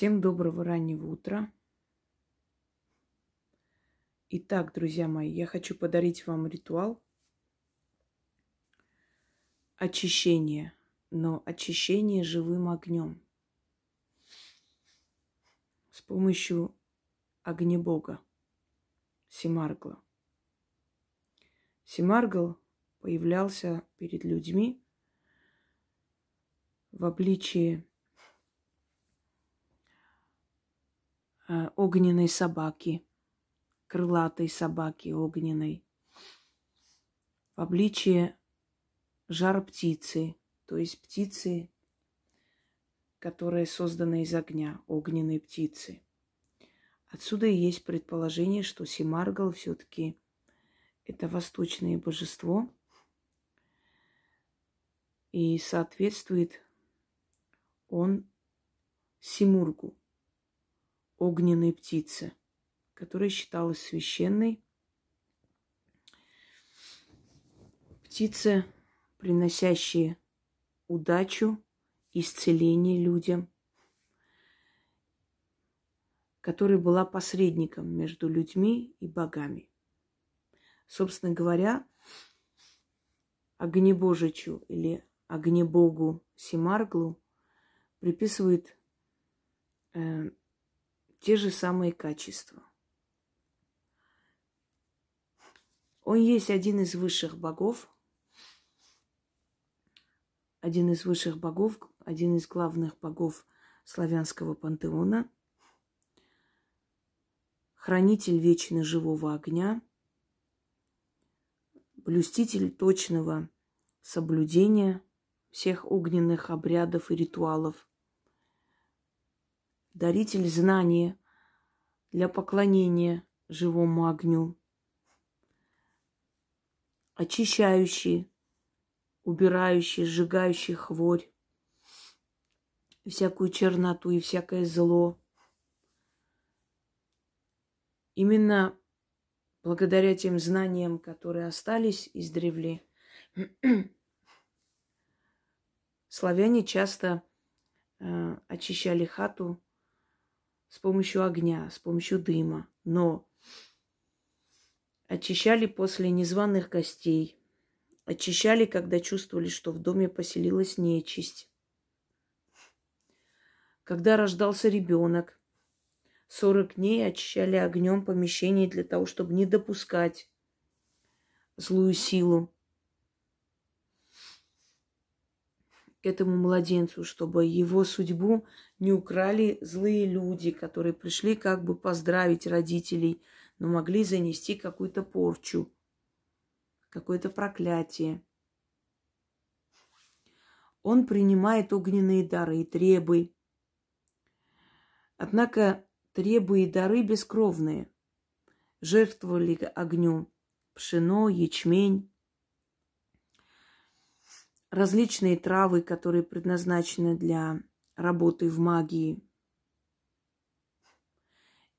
Всем доброго раннего утра. Итак, друзья мои, я хочу подарить вам ритуал очищения, но очищение живым огнем с помощью огнебога Симаргла. Симаргл появлялся перед людьми в обличии огненной собаки, крылатой собаки огненной, в обличие жар птицы, то есть птицы, которая создана из огня, огненной птицы. Отсюда и есть предположение, что Симаргал все-таки это восточное божество, и соответствует он Симургу, огненной птицы, которая считалась священной. Птицы, приносящие удачу, исцеление людям, которая была посредником между людьми и богами. Собственно говоря, огнебожичу или огнебогу Симарглу приписывают э, те же самые качества. Он есть один из высших богов, один из высших богов, один из главных богов славянского пантеона, хранитель вечно живого огня, блюститель точного соблюдения всех огненных обрядов и ритуалов – даритель знания для поклонения живому огню, очищающий, убирающий, сжигающий хворь, всякую черноту и всякое зло. Именно благодаря тем знаниям, которые остались из древли, славяне часто э, очищали хату с помощью огня, с помощью дыма, но очищали после незваных гостей, очищали, когда чувствовали, что в доме поселилась нечисть. Когда рождался ребенок, 40 дней очищали огнем помещение для того, чтобы не допускать злую силу. к этому младенцу, чтобы его судьбу не украли злые люди, которые пришли как бы поздравить родителей, но могли занести какую-то порчу, какое-то проклятие. Он принимает огненные дары и требы. Однако требы и дары бескровные. Жертвовали огню пшено, ячмень, различные травы, которые предназначены для работы в магии.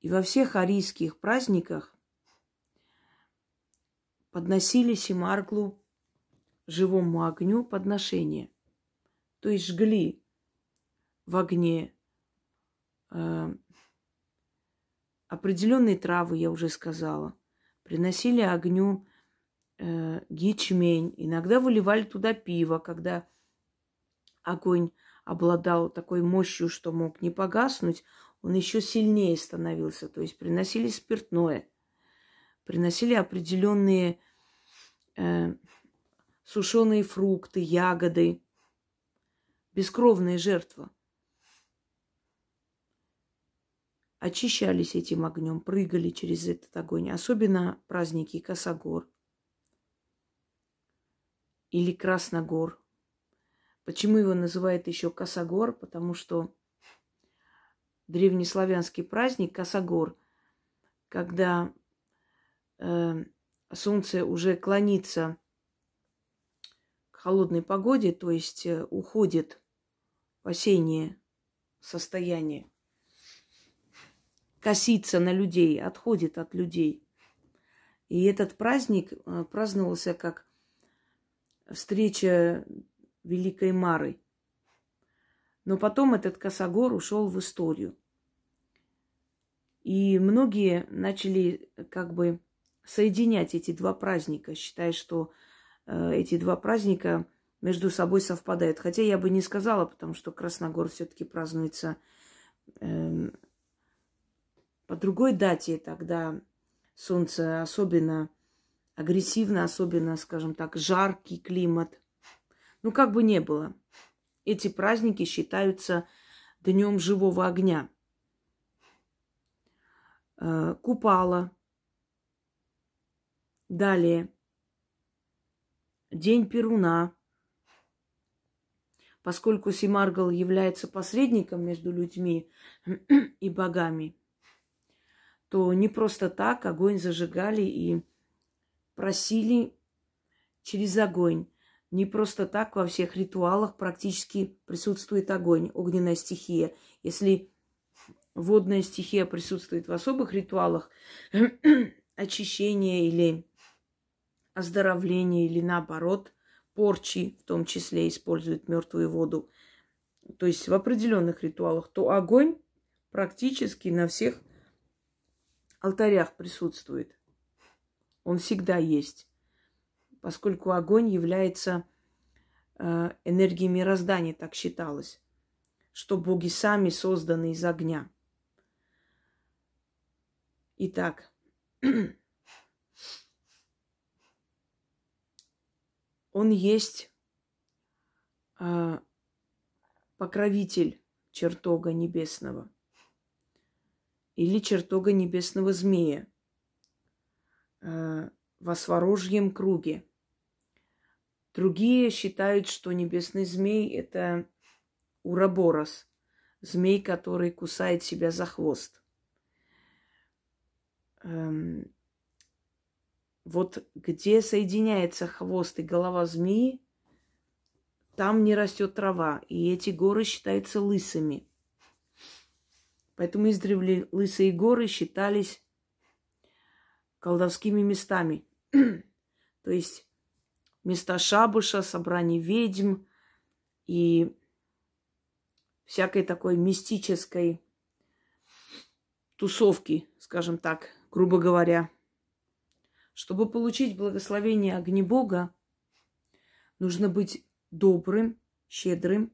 И во всех арийских праздниках подносили Симарглу живому огню подношение. То есть жгли в огне э, определенные травы, я уже сказала. Приносили огню э, ячмень. Иногда выливали туда пиво, когда огонь обладал такой мощью, что мог не погаснуть, он еще сильнее становился. То есть приносили спиртное, приносили определенные э, сушеные фрукты, ягоды, бескровная жертва. Очищались этим огнем, прыгали через этот огонь. Особенно праздники Косогор – или Красногор. Почему его называют еще Косогор? Потому что древнеславянский праздник Косогор, когда э, солнце уже клонится к холодной погоде, то есть э, уходит в осеннее состояние, косится на людей, отходит от людей. И этот праздник э, праздновался как встреча Великой Мары. Но потом этот Косогор ушел в историю. И многие начали как бы соединять эти два праздника, считая, что э, эти два праздника между собой совпадают. Хотя я бы не сказала, потому что Красногор все-таки празднуется э, по другой дате, тогда солнце особенно агрессивно, особенно, скажем так, жаркий климат. Ну, как бы не было. Эти праздники считаются днем живого огня. Э, Купала. Далее. День Перуна. Поскольку Симаргал является посредником между людьми и богами, то не просто так огонь зажигали и просили через огонь. Не просто так во всех ритуалах практически присутствует огонь, огненная стихия. Если водная стихия присутствует в особых ритуалах, очищения или оздоровления, или наоборот, порчи в том числе используют мертвую воду, то есть в определенных ритуалах, то огонь практически на всех алтарях присутствует. Он всегда есть, поскольку огонь является э, энергией мироздания, так считалось, что боги сами созданы из огня. Итак, он есть э, покровитель чертога небесного или чертога небесного змея э, во сворожьем круге. Другие считают, что небесный змей – это уроборос, змей, который кусает себя за хвост эм, вот где соединяется хвост и голова змеи, там не растет трава, и эти горы считаются лысыми. Поэтому издревле лысые горы считались колдовскими местами. То есть места шабуша, собраний ведьм и всякой такой мистической тусовки, скажем так, грубо говоря. Чтобы получить благословение огнебога, нужно быть добрым, щедрым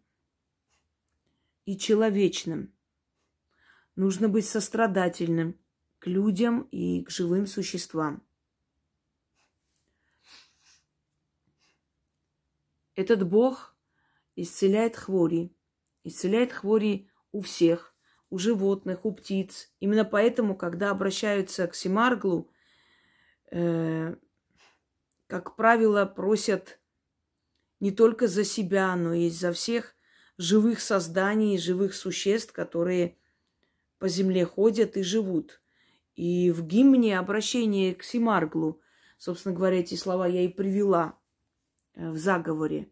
и человечным. Нужно быть сострадательным к людям и к живым существам. Этот Бог исцеляет хвори. Исцеляет хвори у всех, у животных, у птиц. Именно поэтому, когда обращаются к Симарглу, э, как правило, просят не только за себя, но и за всех живых созданий, живых существ, которые по земле ходят и живут. И в гимне обращение к Симарглу, собственно говоря, эти слова я и привела э, в заговоре.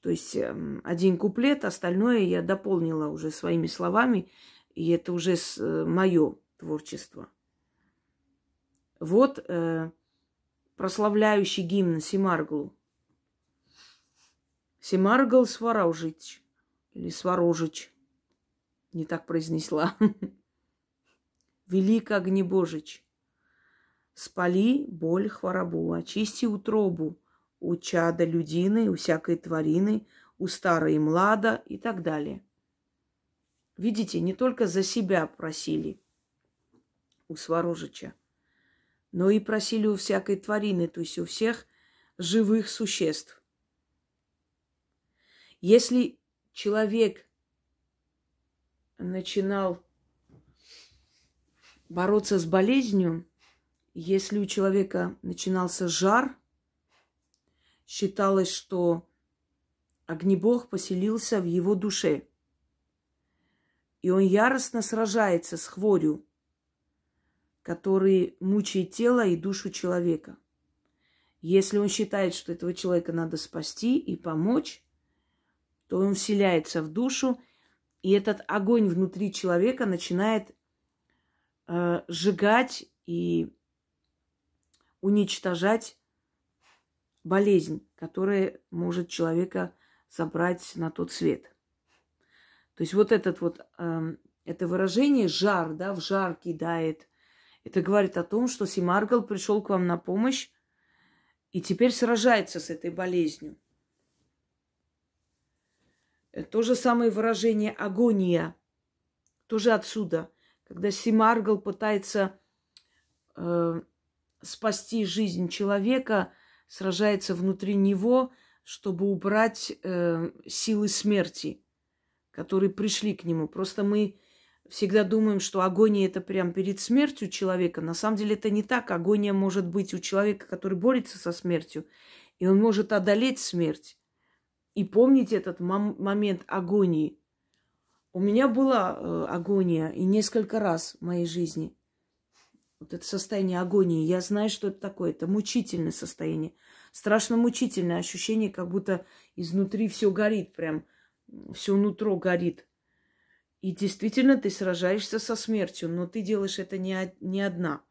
То есть эм, один куплет, остальное я дополнила уже своими словами, и это уже э, мое творчество. Вот э, прославляющий гимн Симарглу. Симаргл Сварожич или Сварожич. Не так произнесла. Велик огнебожич. Спали боль хворобу, очисти утробу, у чада людины, у всякой тварины, у старой млада и так далее. Видите, не только за себя просили у Сварожича, но и просили у всякой тварины, то есть у всех живых существ. Если человек начинал бороться с болезнью, если у человека начинался жар – считалось, что огнебог поселился в его душе. И он яростно сражается с хворью, который мучает тело и душу человека. Если он считает, что этого человека надо спасти и помочь, то он вселяется в душу, и этот огонь внутри человека начинает э, сжигать и уничтожать болезнь, которая может человека забрать на тот свет. То есть вот этот вот э, это выражение жар, да, в жар кидает. Это говорит о том, что Симаргал пришел к вам на помощь и теперь сражается с этой болезнью. Э, то же самое выражение агония, тоже отсюда, когда Симаргал пытается э, спасти жизнь человека, сражается внутри него, чтобы убрать э, силы смерти, которые пришли к нему. Просто мы всегда думаем, что агония это прям перед смертью человека. На самом деле это не так. Агония может быть у человека, который борется со смертью, и он может одолеть смерть. И помнить этот мом- момент агонии. У меня была э, агония и несколько раз в моей жизни. Вот это состояние агонии. Я знаю, что это такое. Это мучительное состояние. Страшно мучительное ощущение, как будто изнутри все горит, прям все нутро горит. И действительно ты сражаешься со смертью, но ты делаешь это не, не одна.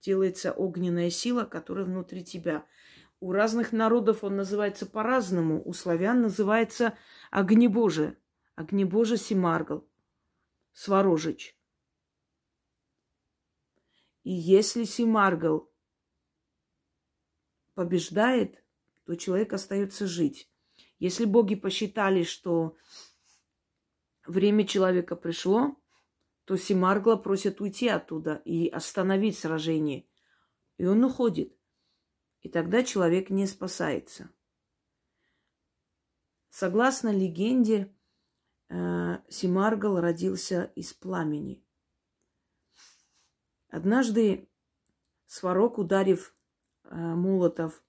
Делается огненная сила, которая внутри тебя. У разных народов он называется по-разному. У славян называется огнебоже. Огнебоже Симаргл. Сворожич. И если Симаргл побеждает, то человек остается жить. Если боги посчитали, что время человека пришло, то Симаргла просит уйти оттуда и остановить сражение. И он уходит. И тогда человек не спасается. Согласно легенде, Симаргал родился из пламени. Однажды Сварог, ударив э, молотов,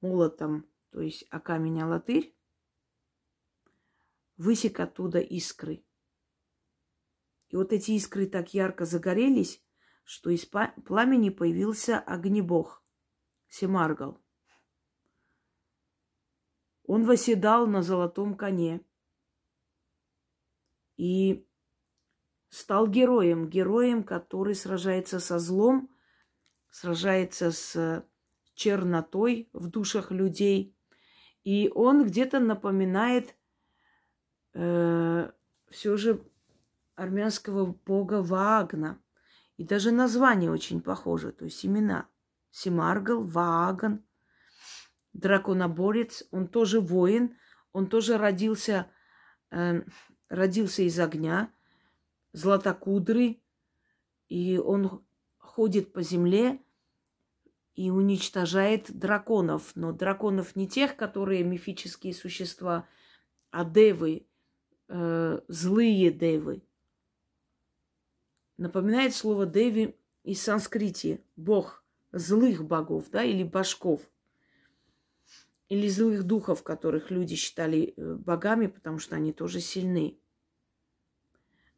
молотом, то есть о камень латырь, высек оттуда искры. И вот эти искры так ярко загорелись, что из пламени появился огнебог Семаргал. Он восседал на золотом коне и стал героем, героем, который сражается со злом, сражается с чернотой в душах людей. И он где-то напоминает э, все же армянского бога Ваагна. И даже название очень похоже, то есть имена. Симаргал, Вааган, драконоборец. Он тоже воин, он тоже родился, э, родился из огня, златокудрый. И он ходит по земле и уничтожает драконов. Но драконов не тех, которые мифические существа, а девы, э, злые девы. Напоминает слово деви из санскрити. Бог злых богов, да, или башков. Или злых духов, которых люди считали э, богами, потому что они тоже сильны.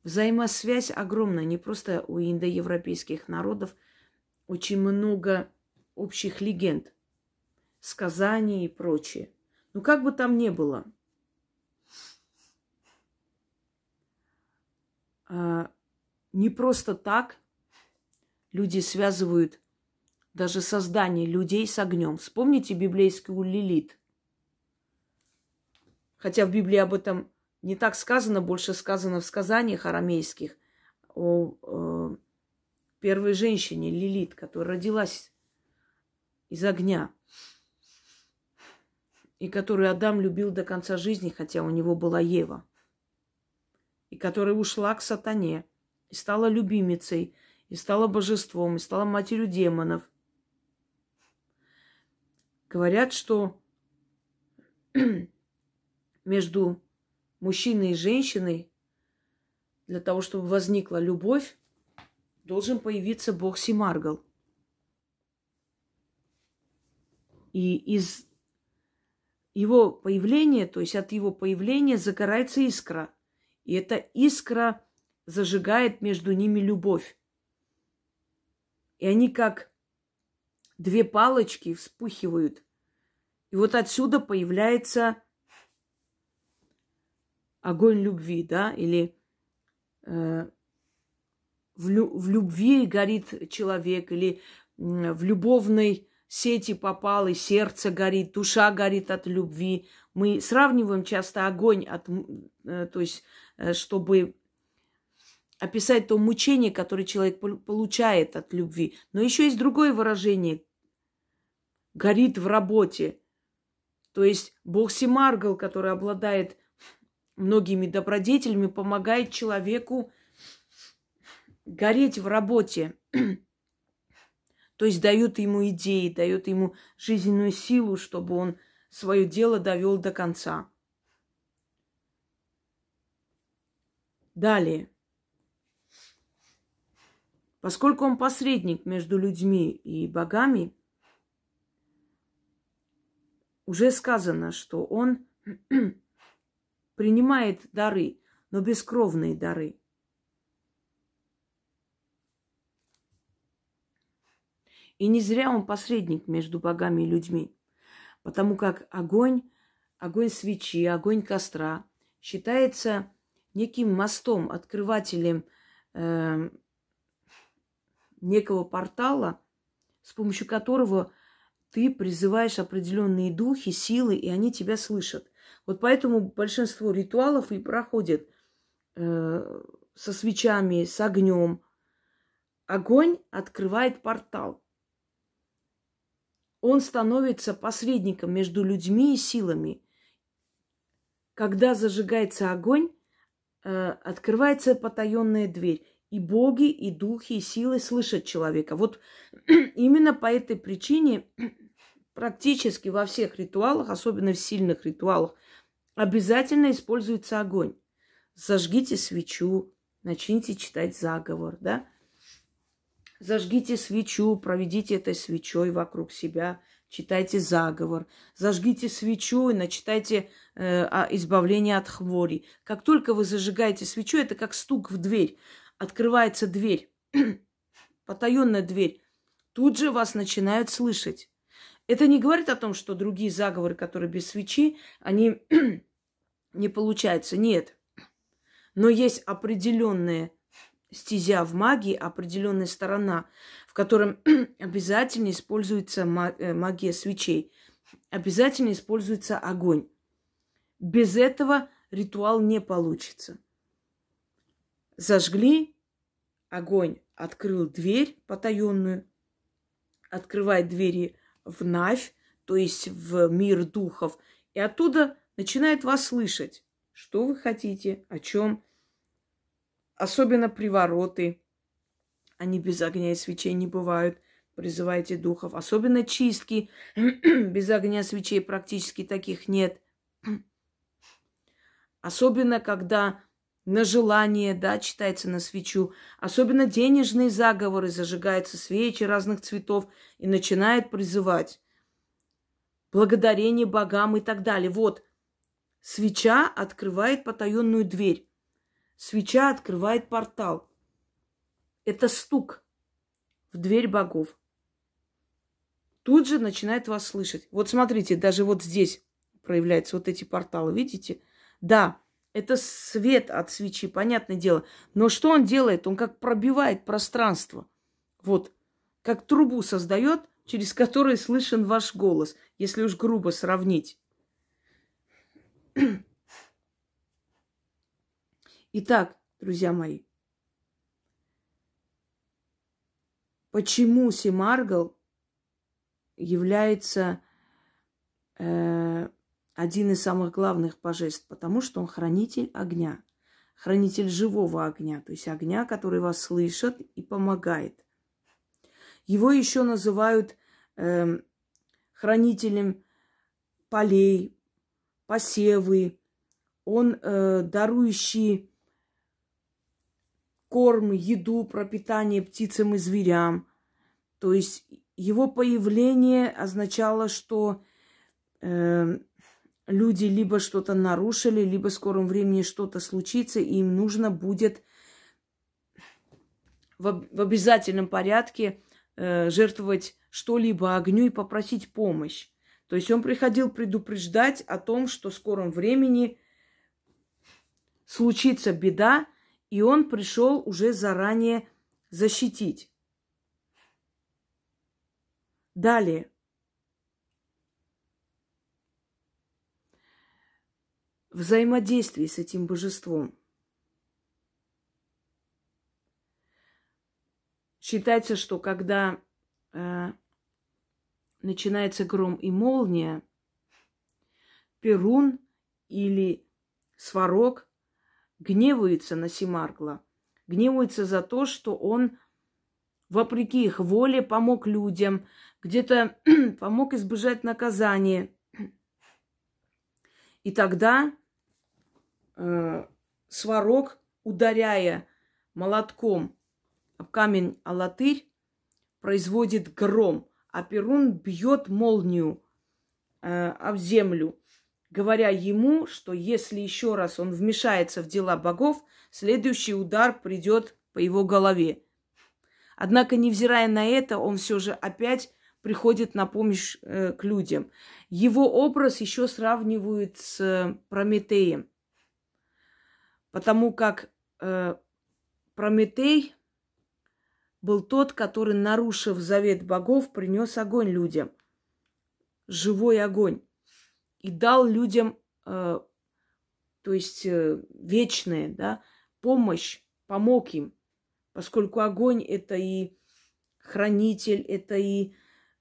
Взаимосвязь огромная, не просто у индоевропейских народов. Очень много общих легенд, сказаний и прочее. Ну, как бы там ни было, а, не просто так люди связывают даже создание людей с огнем. Вспомните библейскую Лилит. Хотя в Библии об этом не так сказано, больше сказано в сказаниях арамейских о, о первой женщине Лилит, которая родилась из огня и которую Адам любил до конца жизни, хотя у него была Ева, и которая ушла к сатане, и стала любимицей, и стала божеством, и стала матерью демонов. Говорят, что между мужчиной и женщиной для того, чтобы возникла любовь, должен появиться бог Симаргал. И из его появления, то есть от его появления загорается искра. И эта искра зажигает между ними любовь. И они как две палочки вспыхивают. И вот отсюда появляется огонь любви, да, или э, в, лю- в любви горит человек, или э, в любовной сети попал, и сердце горит, душа горит от любви. Мы сравниваем часто огонь от, э, то есть, э, чтобы описать то мучение, которое человек получает от любви. Но еще есть другое выражение. Горит в работе. То есть Бог Симаргал, который обладает многими добродетелями, помогает человеку гореть в работе. То есть дает ему идеи, дает ему жизненную силу, чтобы он свое дело довел до конца. Далее. Поскольку он посредник между людьми и богами, уже сказано, что он принимает дары, но бескровные дары. И не зря он посредник между богами и людьми, потому как огонь, огонь свечи, огонь костра считается неким мостом, открывателем э, некого портала, с помощью которого ты призываешь определенные духи, силы, и они тебя слышат. Вот поэтому большинство ритуалов и проходят э, со свечами, с огнем. Огонь открывает портал он становится посредником между людьми и силами. Когда зажигается огонь, э, открывается потаенная дверь. И боги, и духи, и силы слышат человека. Вот именно по этой причине практически во всех ритуалах, особенно в сильных ритуалах, обязательно используется огонь. Зажгите свечу, начните читать заговор, да? Зажгите свечу, проведите этой свечой вокруг себя, читайте заговор. Зажгите свечу и начитайте э, о избавлении от хвори. Как только вы зажигаете свечу, это как стук в дверь. Открывается дверь, потаенная дверь. Тут же вас начинают слышать. Это не говорит о том, что другие заговоры, которые без свечи, они не получаются. Нет. Но есть определенные стезя в магии определенная сторона, в котором обязательно используется э, магия свечей, обязательно используется огонь. Без этого ритуал не получится. Зажгли, огонь открыл дверь потаенную, открывает двери в Навь, то есть в мир духов, и оттуда начинает вас слышать, что вы хотите, о чем Особенно привороты. Они без огня и свечей не бывают. Призывайте духов. Особенно чистки. без огня свечей практически таких нет. Особенно, когда на желание, да, читается на свечу. Особенно денежные заговоры, зажигаются свечи разных цветов и начинает призывать. Благодарение богам и так далее. Вот, свеча открывает потаенную дверь. Свеча открывает портал. Это стук в дверь богов. Тут же начинает вас слышать. Вот смотрите, даже вот здесь проявляются вот эти порталы, видите? Да, это свет от свечи, понятное дело. Но что он делает? Он как пробивает пространство. Вот, как трубу создает, через которую слышен ваш голос, если уж грубо сравнить. Итак, друзья мои, почему Семаргл является э, один из самых главных божеств? Потому что он хранитель огня, хранитель живого огня, то есть огня, который вас слышит и помогает. Его еще называют э, хранителем полей, посевы. Он э, дарующий корм, еду, пропитание птицам и зверям. То есть его появление означало, что э, люди либо что-то нарушили, либо в скором времени что-то случится, и им нужно будет в, обязательном порядке э, жертвовать что-либо огню и попросить помощь. То есть он приходил предупреждать о том, что в скором времени случится беда, и он пришел уже заранее защитить. Далее. Взаимодействие с этим божеством. Считается, что когда э, начинается гром и молния, Перун или Сварог гневается на Симаргла, гневается за то, что он, вопреки их воле, помог людям, где-то помог избежать наказания. И тогда э, ударяя молотком об камень Алатырь, производит гром, а Перун бьет молнию э, об землю говоря ему, что если еще раз он вмешается в дела богов, следующий удар придет по его голове. Однако, невзирая на это, он все же опять приходит на помощь э, к людям. Его образ еще сравнивают с э, Прометеем, потому как э, Прометей был тот, который, нарушив завет богов, принес огонь людям. Живой огонь и дал людям, э, то есть э, вечное, да, помощь, помог им, поскольку огонь это и хранитель, это и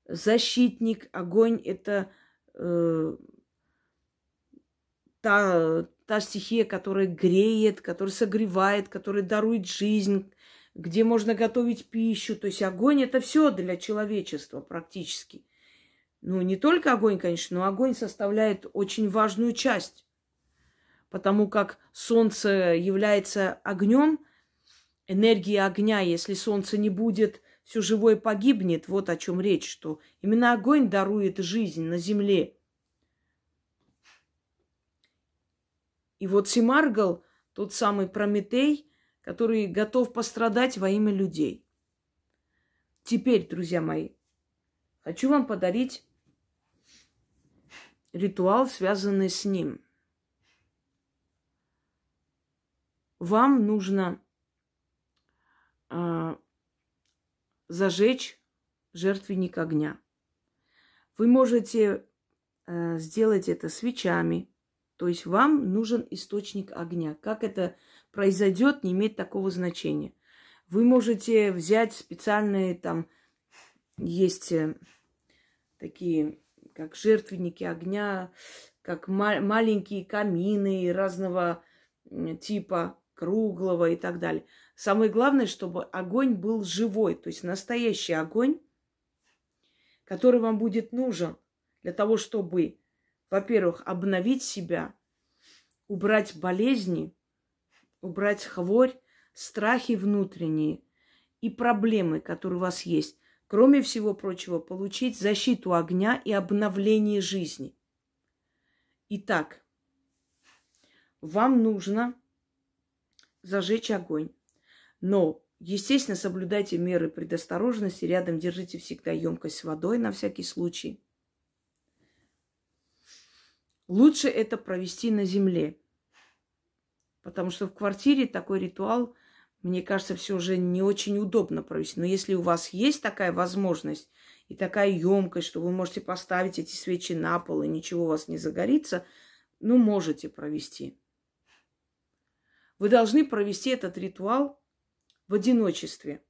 защитник, огонь это э, та, та стихия, которая греет, которая согревает, которая дарует жизнь, где можно готовить пищу. То есть огонь это все для человечества практически. Ну, не только огонь, конечно, но огонь составляет очень важную часть. Потому как солнце является огнем, энергия огня, если солнце не будет, все живое погибнет. Вот о чем речь, что именно огонь дарует жизнь на земле. И вот Симаргал, тот самый Прометей, который готов пострадать во имя людей. Теперь, друзья мои, хочу вам подарить ритуал, связанный с ним. Вам нужно э, зажечь жертвенник огня. Вы можете э, сделать это свечами, то есть вам нужен источник огня. Как это произойдет, не имеет такого значения. Вы можете взять специальные там есть э, такие как жертвенники огня, как ма- маленькие камины разного типа, круглого и так далее. Самое главное, чтобы огонь был живой, то есть настоящий огонь, который вам будет нужен для того, чтобы, во-первых, обновить себя, убрать болезни, убрать хворь, страхи внутренние и проблемы, которые у вас есть кроме всего прочего, получить защиту огня и обновление жизни. Итак, вам нужно зажечь огонь. Но, естественно, соблюдайте меры предосторожности. Рядом держите всегда емкость с водой на всякий случай. Лучше это провести на земле. Потому что в квартире такой ритуал – мне кажется, все уже не очень удобно провести. Но если у вас есть такая возможность и такая емкость, что вы можете поставить эти свечи на пол, и ничего у вас не загорится, ну, можете провести. Вы должны провести этот ритуал в одиночестве.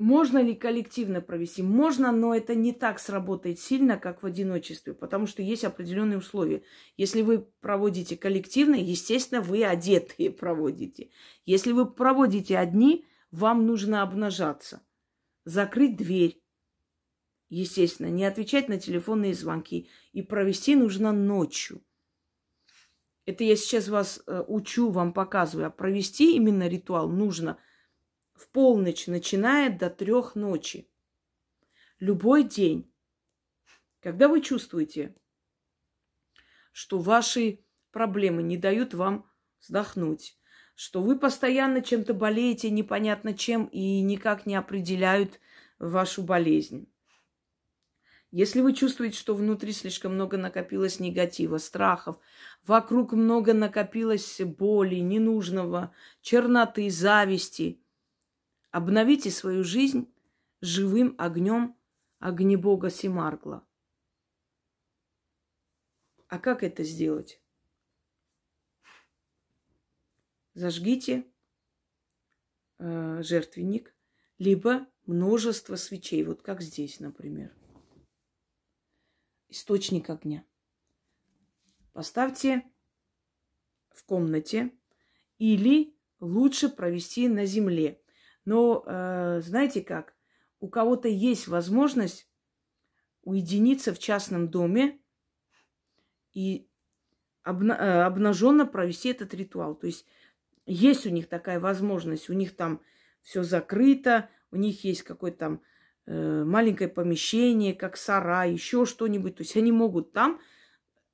Можно ли коллективно провести? Можно, но это не так сработает сильно, как в одиночестве, потому что есть определенные условия. Если вы проводите коллективно, естественно, вы одетые проводите. Если вы проводите одни, вам нужно обнажаться, закрыть дверь, естественно, не отвечать на телефонные звонки. И провести нужно ночью. Это я сейчас вас э, учу, вам показываю. А провести именно ритуал нужно – в полночь, начиная до трех ночи. Любой день. Когда вы чувствуете, что ваши проблемы не дают вам вздохнуть, что вы постоянно чем-то болеете, непонятно чем, и никак не определяют вашу болезнь. Если вы чувствуете, что внутри слишком много накопилось негатива, страхов, вокруг много накопилось боли, ненужного, черноты, зависти, Обновите свою жизнь живым огнем огнебога Симаргла. А как это сделать? Зажгите э, жертвенник, либо множество свечей, вот как здесь, например. Источник огня. Поставьте в комнате или лучше провести на земле. Но э, знаете как? У кого-то есть возможность уединиться в частном доме и обна- э, обнаженно провести этот ритуал. То есть есть у них такая возможность, у них там все закрыто, у них есть какое-то там э, маленькое помещение, как сарай, еще что-нибудь. То есть они могут там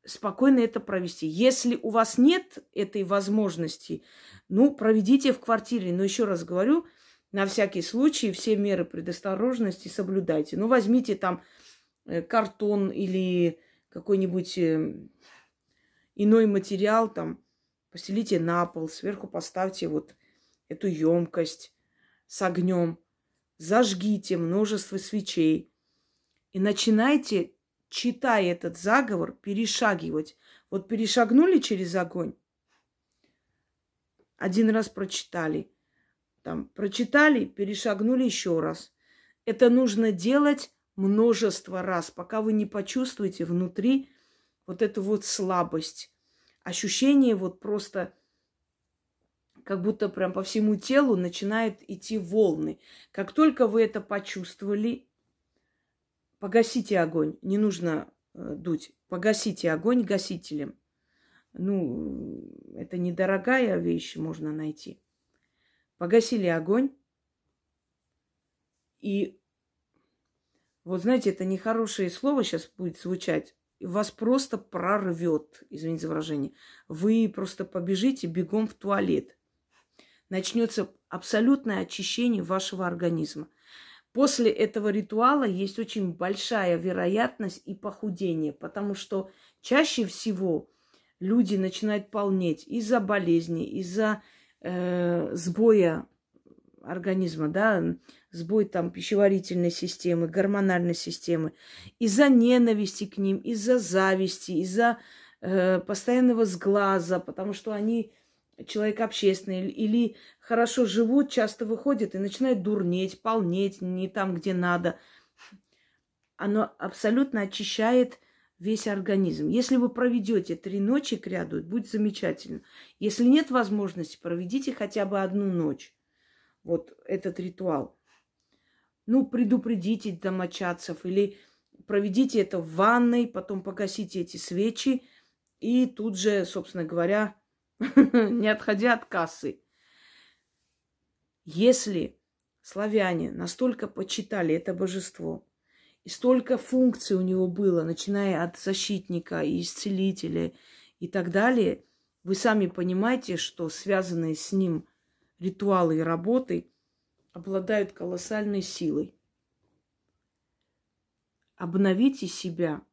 спокойно это провести. Если у вас нет этой возможности, ну, проведите в квартире. Но еще раз говорю, на всякий случай все меры предосторожности соблюдайте. Ну, возьмите там э, картон или какой-нибудь э, иной материал, там, постелите на пол, сверху поставьте вот эту емкость с огнем, зажгите множество свечей и начинайте, читая этот заговор, перешагивать. Вот перешагнули через огонь, один раз прочитали, там прочитали, перешагнули еще раз. Это нужно делать множество раз, пока вы не почувствуете внутри вот эту вот слабость, ощущение вот просто как будто прям по всему телу начинает идти волны. Как только вы это почувствовали, погасите огонь. Не нужно э, дуть. Погасите огонь гасителем. Ну, это недорогая вещь, можно найти. Погасили огонь. И вот знаете, это нехорошее слово сейчас будет звучать. Вас просто прорвет, извините за выражение. Вы просто побежите бегом в туалет начнется абсолютное очищение вашего организма. После этого ритуала есть очень большая вероятность и похудения, потому что чаще всего люди начинают полнеть из-за болезни, из-за сбоя организма, да, сбой там пищеварительной системы, гормональной системы, из-за ненависти к ним, из-за зависти, из-за э, постоянного сглаза, потому что они человек общественный или хорошо живут, часто выходят и начинают дурнеть, полнеть не там, где надо. Оно абсолютно очищает весь организм. Если вы проведете три ночи к ряду, будет замечательно. Если нет возможности, проведите хотя бы одну ночь. Вот этот ритуал. Ну, предупредите домочадцев или проведите это в ванной, потом погасите эти свечи и тут же, собственно говоря, не отходя от кассы. Если славяне настолько почитали это божество, и столько функций у него было, начиная от защитника и исцелителя и так далее, вы сами понимаете, что связанные с ним ритуалы и работы обладают колоссальной силой. Обновите себя –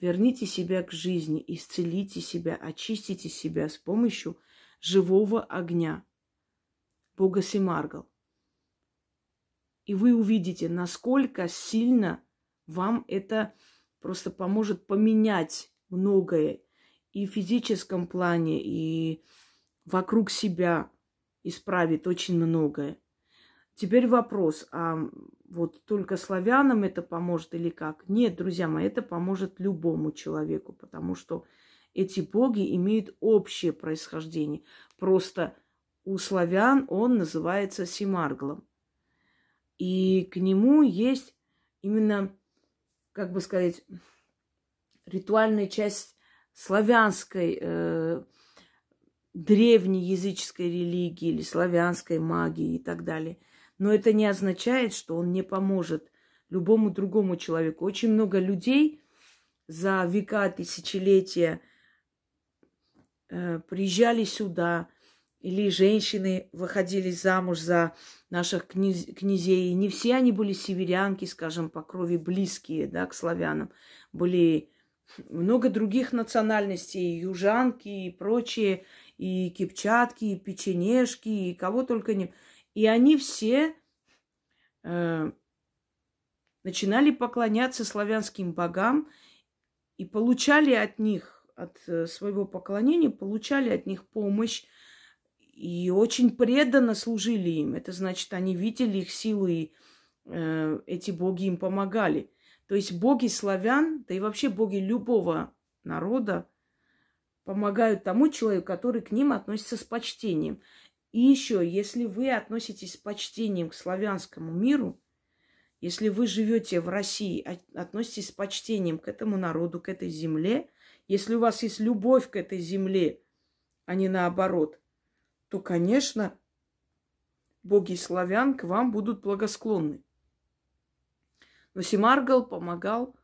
Верните себя к жизни, исцелите себя, очистите себя с помощью живого огня, Бога Семаргал. И вы увидите, насколько сильно вам это просто поможет поменять многое и в физическом плане, и вокруг себя исправит очень многое. Теперь вопрос, а вот только славянам это поможет или как? Нет, друзья мои, это поможет любому человеку, потому что эти боги имеют общее происхождение. Просто у славян он называется Симарглом. И к нему есть именно, как бы сказать, ритуальная часть славянской, э, древней языческой религии или славянской магии и так далее – но это не означает, что он не поможет любому другому человеку. Очень много людей за века, тысячелетия э, приезжали сюда, или женщины выходили замуж за наших княз, князей. Не все они были северянки, скажем, по крови близкие да, к славянам. Были много других национальностей, южанки и прочие, и кипчатки, и печенежки, и кого только не... И они все э, начинали поклоняться славянским богам и получали от них, от э, своего поклонения, получали от них помощь. И очень преданно служили им. Это значит, они видели их силу, и э, эти боги им помогали. То есть боги славян, да и вообще боги любого народа помогают тому человеку, который к ним относится с почтением. И еще, если вы относитесь с почтением к славянскому миру, если вы живете в России, относитесь с почтением к этому народу, к этой земле, если у вас есть любовь к этой земле, а не наоборот, то, конечно, боги славян к вам будут благосклонны. Но Симаргал помогал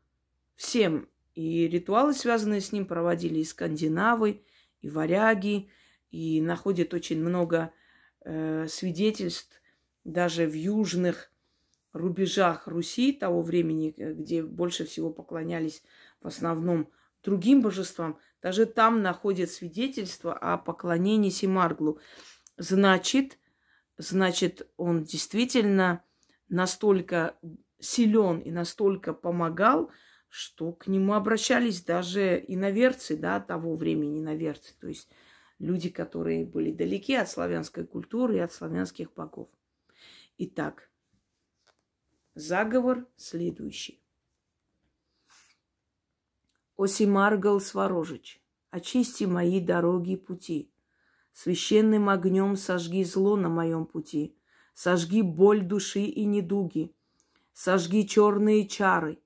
всем. И ритуалы, связанные с ним, проводили и скандинавы, и варяги, и находят очень много э, свидетельств даже в южных рубежах Руси того времени, э, где больше всего поклонялись в основном другим божествам, даже там находят свидетельства о поклонении Симарглу. Значит, значит, он действительно настолько силен и настолько помогал, что к нему обращались даже иноверцы, да, того времени иноверцы, то есть люди, которые были далеки от славянской культуры и от славянских богов. Итак, заговор следующий. Осимаргал Сварожич, очисти мои дороги и пути. Священным огнем сожги зло на моем пути. Сожги боль души и недуги. Сожги черные чары.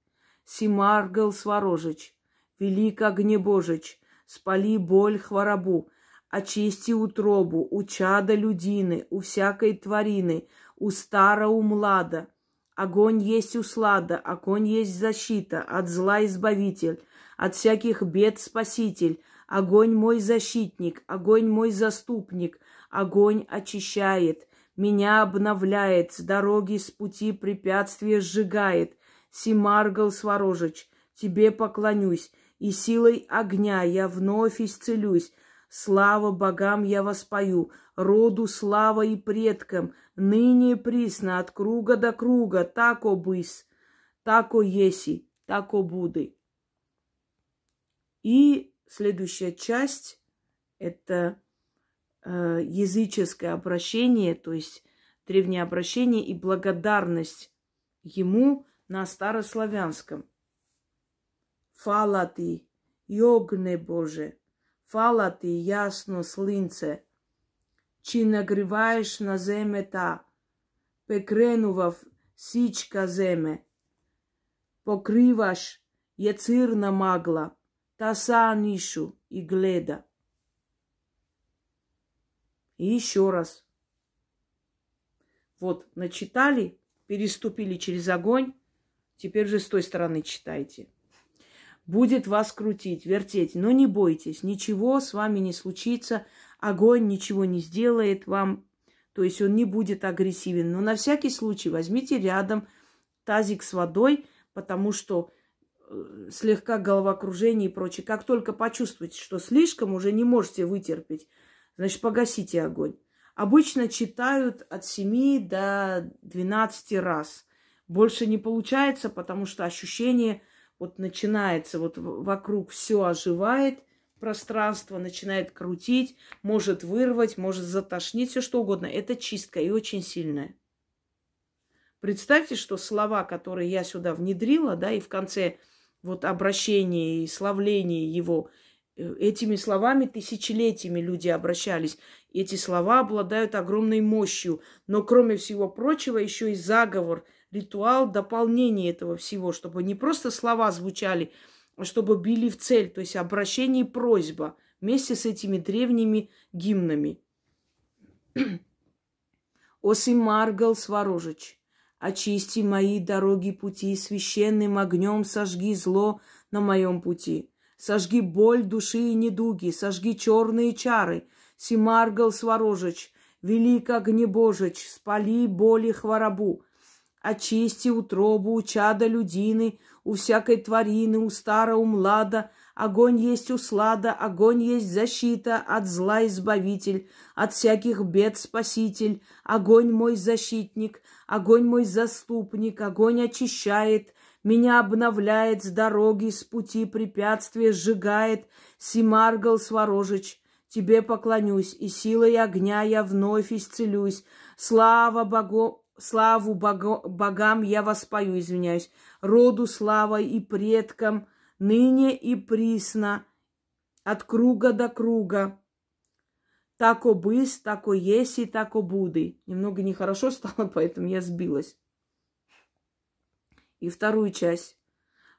Симаргал Сварожич, велик огнебожич, спали боль хворобу, очисти утробу, у чада людины, у всякой тварины, у стара, у млада. Огонь есть услада, огонь есть защита, от зла избавитель, от всяких бед спаситель. Огонь мой защитник, огонь мой заступник, огонь очищает, меня обновляет, с дороги, с пути препятствия сжигает. Симаргал Сварожич, тебе поклонюсь, и силой огня я вновь исцелюсь. Слава богам я воспою, роду слава и предкам, ныне присно от круга до круга, тако быс, тако еси, тако буды. И следующая часть – это э, языческое обращение, то есть древнее обращение и благодарность ему на старославянском. Фала ты, йогне Боже, фала ты, ясно слинце, чи нагреваешь на земе та, пекренував січка земе, покриваш яцирна магла – таса нишу и гледа. И еще раз. Вот, начитали, переступили через огонь, теперь же с той стороны читайте. Будет вас крутить, вертеть, но не бойтесь, ничего с вами не случится – огонь ничего не сделает вам, то есть он не будет агрессивен. Но на всякий случай возьмите рядом тазик с водой, потому что слегка головокружение и прочее. Как только почувствуете, что слишком уже не можете вытерпеть, значит, погасите огонь. Обычно читают от 7 до 12 раз. Больше не получается, потому что ощущение вот начинается, вот вокруг все оживает – пространство, начинает крутить, может вырвать, может затошнить, все что угодно. Это чистка и очень сильная. Представьте, что слова, которые я сюда внедрила, да, и в конце вот обращения и славления его, э, этими словами тысячелетиями люди обращались. Эти слова обладают огромной мощью. Но, кроме всего прочего, еще и заговор, ритуал, дополнение этого всего, чтобы не просто слова звучали, чтобы били в цель, то есть обращение и просьба вместе с этими древними гимнами. Оси Маргал Сварожич, очисти мои дороги пути, священным огнем сожги зло на моем пути. Сожги боль души и недуги, сожги черные чары. Симаргал Сварожич, велик огнебожич, спали боли хворобу. Очисти утробу, чада людины, у всякой тварины, у стара, у млада, огонь есть услада, огонь есть защита, от зла избавитель, от всяких бед спаситель, огонь мой защитник, огонь мой заступник, огонь очищает, меня обновляет с дороги, с пути препятствия сжигает, Симаргал Сварожич, тебе поклонюсь, и силой огня я вновь исцелюсь. Слава Богу, славу Богу, богам я воспою, извиняюсь, роду слава и предкам, ныне и присно, от круга до круга. Тако быс, тако еси, тако буды. Немного нехорошо стало, поэтому я сбилась. И вторую часть.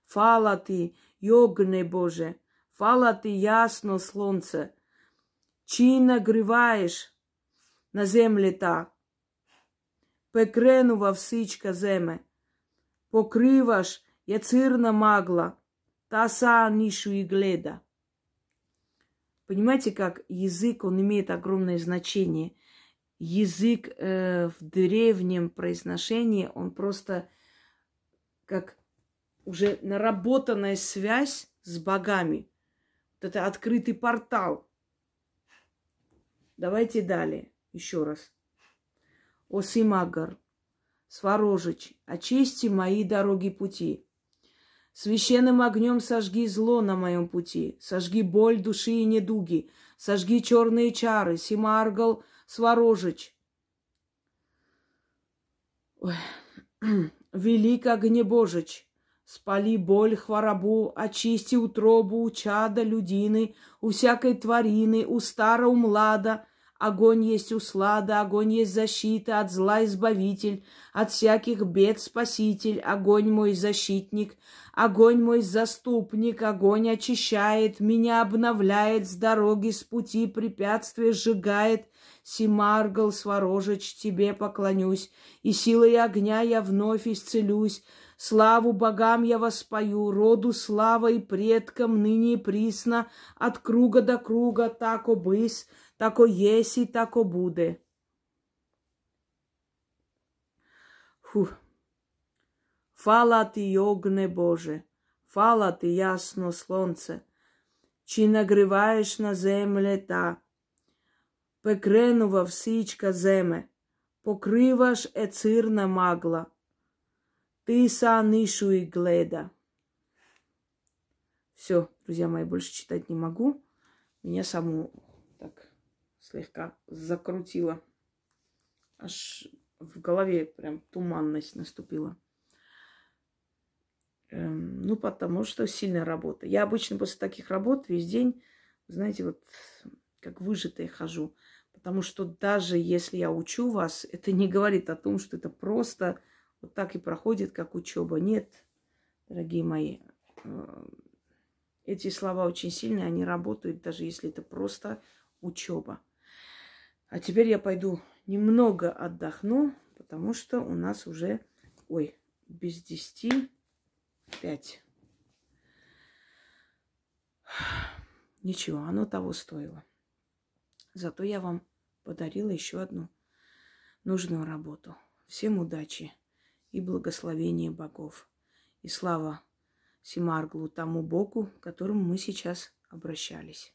Фала ты, йогне Боже, фала ты ясно Солнце, чи нагріваєш на землі та, пекренува всичка земе, покриваш яцирна магла, та са нішу і гледа. Понимаете, как язык, он имеет огромное значение. Язык э, в древнем произношении, он просто как уже наработанная связь с богами. Вот это открытый портал. Давайте далее, еще раз. О Симагар, Сварожич, очисти мои дороги пути. Священным огнем сожги зло на моем пути, сожги боль души и недуги, сожги черные чары, Симаргал, Сварожич. Ой. Велик огнебожич, спали боль, хворобу, очисти утробу у чада людины, у всякой тварины, у стара, у млада, Огонь есть услада, огонь есть защита, от зла избавитель, от всяких бед спаситель, огонь мой защитник, огонь мой заступник, огонь очищает, меня обновляет, с дороги, с пути препятствия сжигает, Симаргал, Сворожич, тебе поклонюсь, и силой огня я вновь исцелюсь. Славу богам я воспою, роду слава и предкам ныне и присно, от круга до круга, так обыс, Тако есть и тако буде. Фух. Хвала ти, огне Боже, хвала ти, ясно солнце, чи нагреваешь на земле та, пекренува всічка земе, покриваш е цирна магла, Ты са нишу и гледа. Все, друзья мои, больше читать не могу. Меня саму слегка закрутило. Аж в голове прям туманность наступила. Эм, ну, потому что сильная работа. Я обычно после таких работ весь день, знаете, вот как выжатая хожу. Потому что даже если я учу вас, это не говорит о том, что это просто вот так и проходит, как учеба. Нет, дорогие мои, э, эти слова очень сильные, они работают, даже если это просто учеба. А теперь я пойду немного отдохну, потому что у нас уже, ой, без десяти пять. Ничего, оно того стоило. Зато я вам подарила еще одну нужную работу. Всем удачи и благословения богов. И слава Симарглу, тому Богу, к которому мы сейчас обращались.